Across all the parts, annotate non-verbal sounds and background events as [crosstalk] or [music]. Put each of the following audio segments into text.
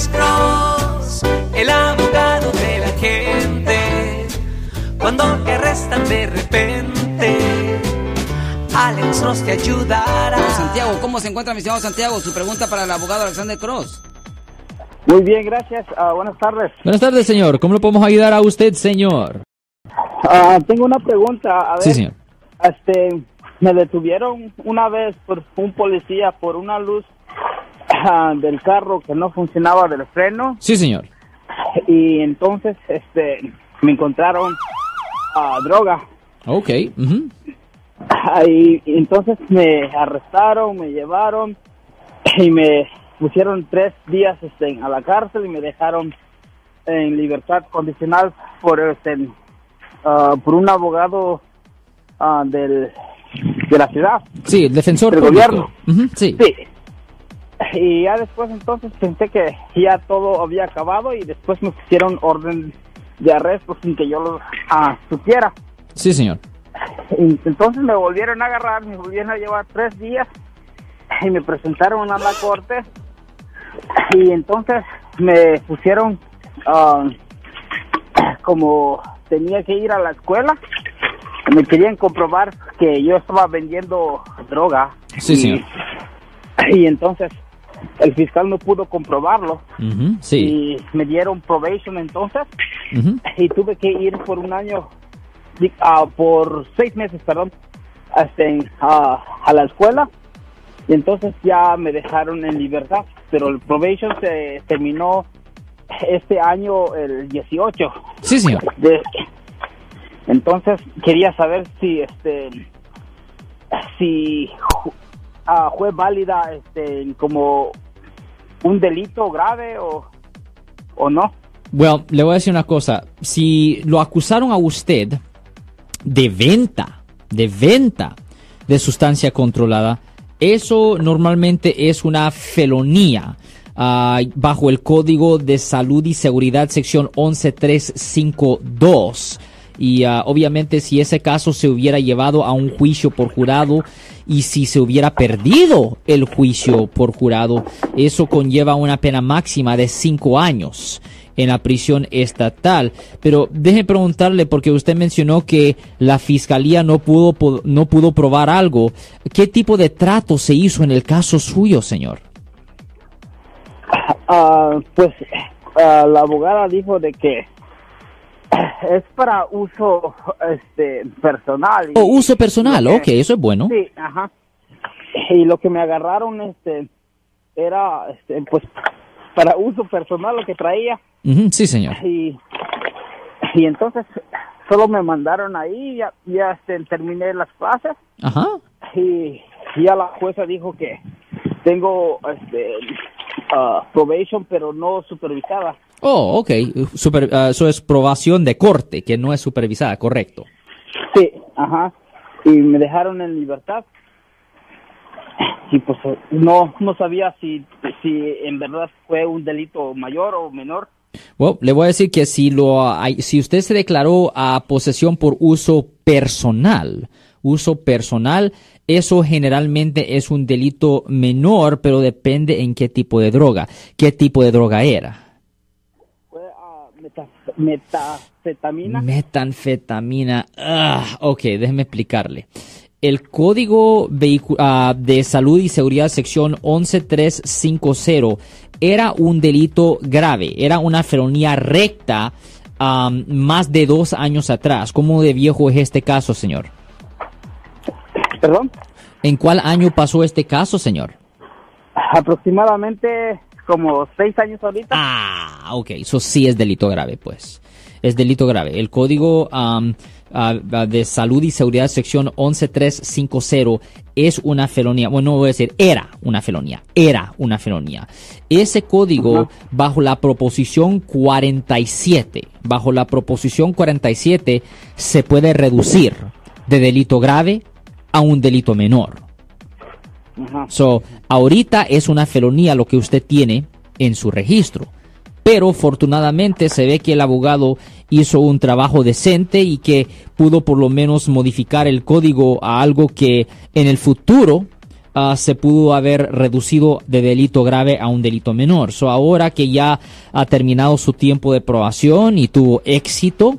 Alex Cross, el abogado de la gente. Cuando te arrestan de repente, Alex Cross te ayudará. Santiago, ¿cómo se encuentra mi estimado Santiago? Su pregunta para el abogado Alexander Cross. Muy bien, gracias. Ah, buenas tardes. Buenas tardes, señor. ¿Cómo le podemos ayudar a usted, señor? Ah, tengo una pregunta. A ver, Sí, señor. Este, me detuvieron una vez por un policía por una luz del carro que no funcionaba del freno Sí, señor. y entonces este me encontraron ah, droga. Ok. y, y entonces me arrestaron, me llevaron y me pusieron tres días este, a la cárcel y me dejaron en libertad condicional por este ah, por un abogado ah, del de la ciudad Sí, el defensor Del público. gobierno. Sí y ya después entonces pensé que ya todo había acabado y después me pusieron orden de arresto sin que yo lo ah, supiera Sí, señor. y entonces me volvieron a agarrar, me volvieron a llevar tres días y me presentaron a la corte y entonces me pusieron ah, como tenía que ir a la escuela, me querían comprobar que yo estaba vendiendo droga. Sí, y, señor. Y entonces el fiscal no pudo comprobarlo Sí. y me dieron probation entonces y tuve que ir por un año, ah, por seis meses, perdón, este, ah, a la escuela y entonces ya me dejaron en libertad, pero el probation se terminó este año el 18. Sí, señor. De- entonces quería saber si este si fue válida este como un delito grave o o no. Well, le voy a decir una cosa. Si lo acusaron a usted de venta, de venta de sustancia controlada, eso normalmente es una felonía. ah, bajo el Código de Salud y Seguridad, sección 11352. Y ah, obviamente si ese caso se hubiera llevado a un juicio por jurado y si se hubiera perdido el juicio por jurado, eso conlleva una pena máxima de cinco años en la prisión estatal. Pero deje preguntarle, porque usted mencionó que la fiscalía no pudo, no pudo probar algo. ¿Qué tipo de trato se hizo en el caso suyo, señor? Ah, pues ah, la abogada dijo de que [coughs] es para uso este personal. y- Oh, uso personal, lo ok, que- eso es bueno. Sí, ajá. Y lo que me agarraron este era este pues para uso personal lo que traía sí, señor. y y entonces solo me mandaron ahí ya ya este, terminé las clases Ajá. y ya la jueza dijo que tengo este ah, probation pero no supervisada Oh, ok. Super- ah, eso es probación de corte, que no es supervisada, correcto. sí ajá y me dejaron en libertad y pues no no sabía si si en verdad fue un delito mayor o menor Bueno, le voy a decir que si lo si usted se declaró a posesión por uso personal, uso personal, eso generalmente es un delito menor, pero depende en qué tipo de droga, qué tipo de droga era. ah, meta- metafetamina Metanfetamina. Ah, ok, déjeme explicarle. El Código ah, de Salud y Seguridad, sección 11350, era un delito grave, era una felonía recta am, más de dos años atrás. ¿Cómo de viejo es este caso, señor? Perdón ¿En cuál año pasó este caso, señor? aproximadamente como seis años ahorita Ah, ok, eso sí es delito grave, pues. Es delito grave. El Código de Salud y Seguridad, sección 11350, es una felonía. Bueno, no voy a decir era una felonía. Era una felonía. Ese código, bajo la proposición 47, bajo la proposición 47, se puede reducir de delito grave a un delito menor. Ajá. So, ahorita es una felonía lo que usted tiene en su registro. Pero afortunadamente se ve que el abogado hizo un trabajo decente y que pudo por lo menos modificar el código a algo que en el futuro ah, se pudo haber reducido de delito grave a un delito menor. So, ahora que ya ha terminado su tiempo de probación y tuvo éxito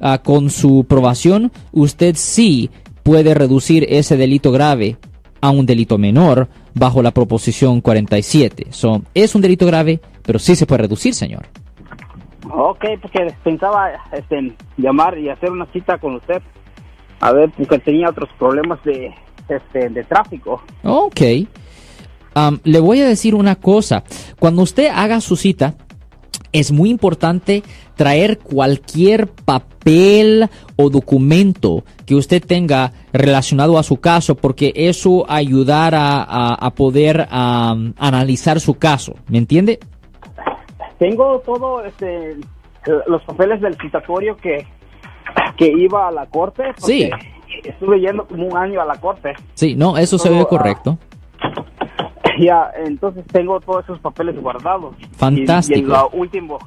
ah, con su probación, usted sí puede reducir ese delito grave a un delito menor bajo la proposición 47. So, es un delito grave, pero sí se puede reducir, señor. Ok, porque pensaba este, llamar y hacer una cita con usted. A ver, porque tenía otros problemas de, este, de tráfico. Ok. Am, le voy a decir una cosa. Cuando usted haga su cita, es muy importante traer cualquier papel o documento que usted tenga relacionado a su caso, porque eso ayudará a, a poder analizar su caso. ¿Me entiende? Tengo todo, este, los papeles del citatorio que, que iba a la corte. Sí. Estuve yendo como un año a la corte. Sí, no, eso se ve ah, correcto. Ya, entonces tengo todos esos papeles guardados. Fantástico. Y, y el último,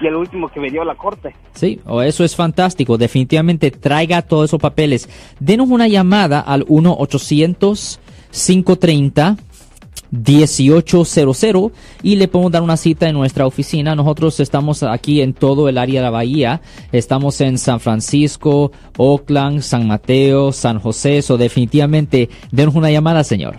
y el último que me dio la corte. Sí, o eso es fantástico. Definitivamente traiga todos esos papeles. Denos una llamada al 1-800-530-1800 y le podemos dar una cita en nuestra oficina. Nosotros estamos aquí en todo el área de la bahía. Estamos en San Francisco, Oakland, San Mateo, San José. So definitivamente denos una llamada, señor.